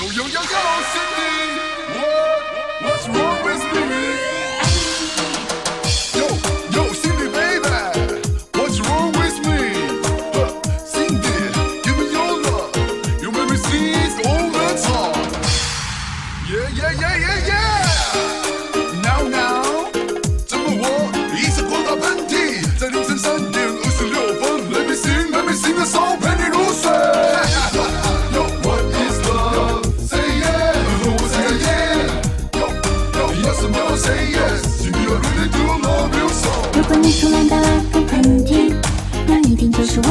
Yo, yo, yo, yo, Sydney. What? What's wrong with me? Yo, yo, Cindy, baby. What's wrong with me? Cindy, give me your love. You make me all the time. Yeah, yeah, yeah, yeah, yeah. Now, me sing, let me sing a song.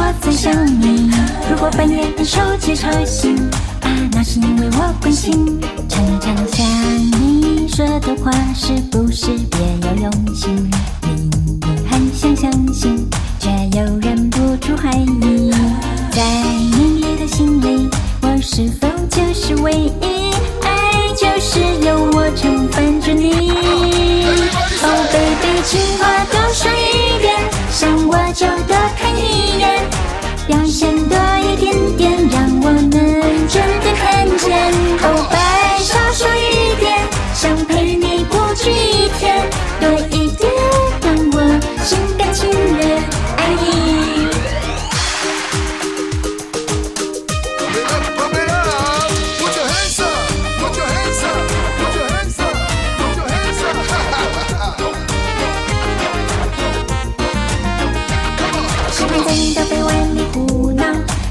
我在想你如果半夜你手机吵醒啊那是因为我关心常常想你说的话是不是别有用心？明明很想相信却又忍不住怀疑在你的心里我是否就是唯一爱就是有我常烦着你？Oh baby 情话表现在你的臂弯里胡闹，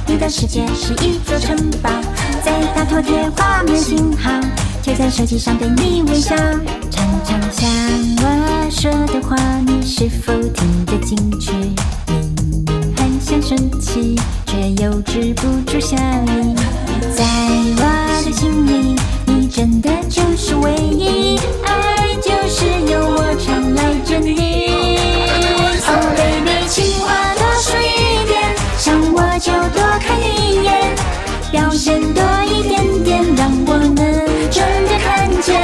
你的世界是一座城堡，在大头贴画满信号，贴在手机上对你微笑。常常想我说的话，你是否听得进去？明明很想生气，却又止不住笑意。在我表现多一点点，让我能真的看见。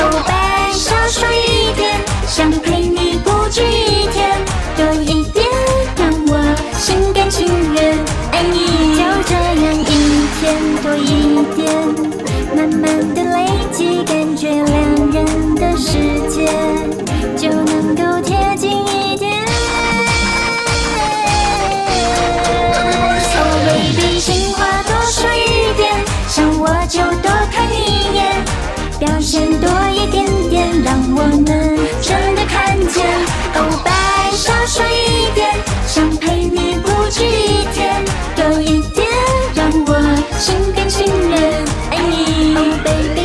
Oh baby，少说一点，想陪你不止一天。多一点，让我心甘情愿爱你。就这样一天多一点，慢慢的累积，感觉两人的表现多一点点，让我能真的看见。Oh baby，少说一点，想陪你不止一天，多一点，让我心甘情愿爱你。Oh baby，